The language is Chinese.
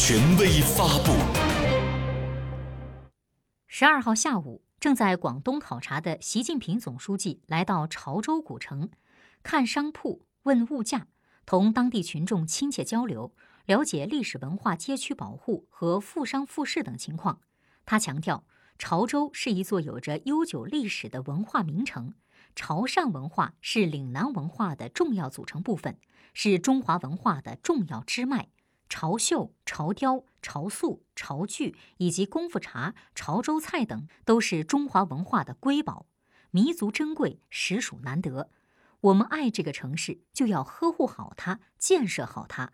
权威发布。十二号下午，正在广东考察的习近平总书记来到潮州古城，看商铺、问物价，同当地群众亲切交流，了解历史文化街区保护和富商富市等情况。他强调，潮州是一座有着悠久历史的文化名城。潮汕文化是岭南文化的重要组成部分，是中华文化的重要支脉。潮绣、潮雕、潮塑、潮剧以及功夫茶、潮州菜等，都是中华文化的瑰宝，弥足珍贵，实属难得。我们爱这个城市，就要呵护好它，建设好它。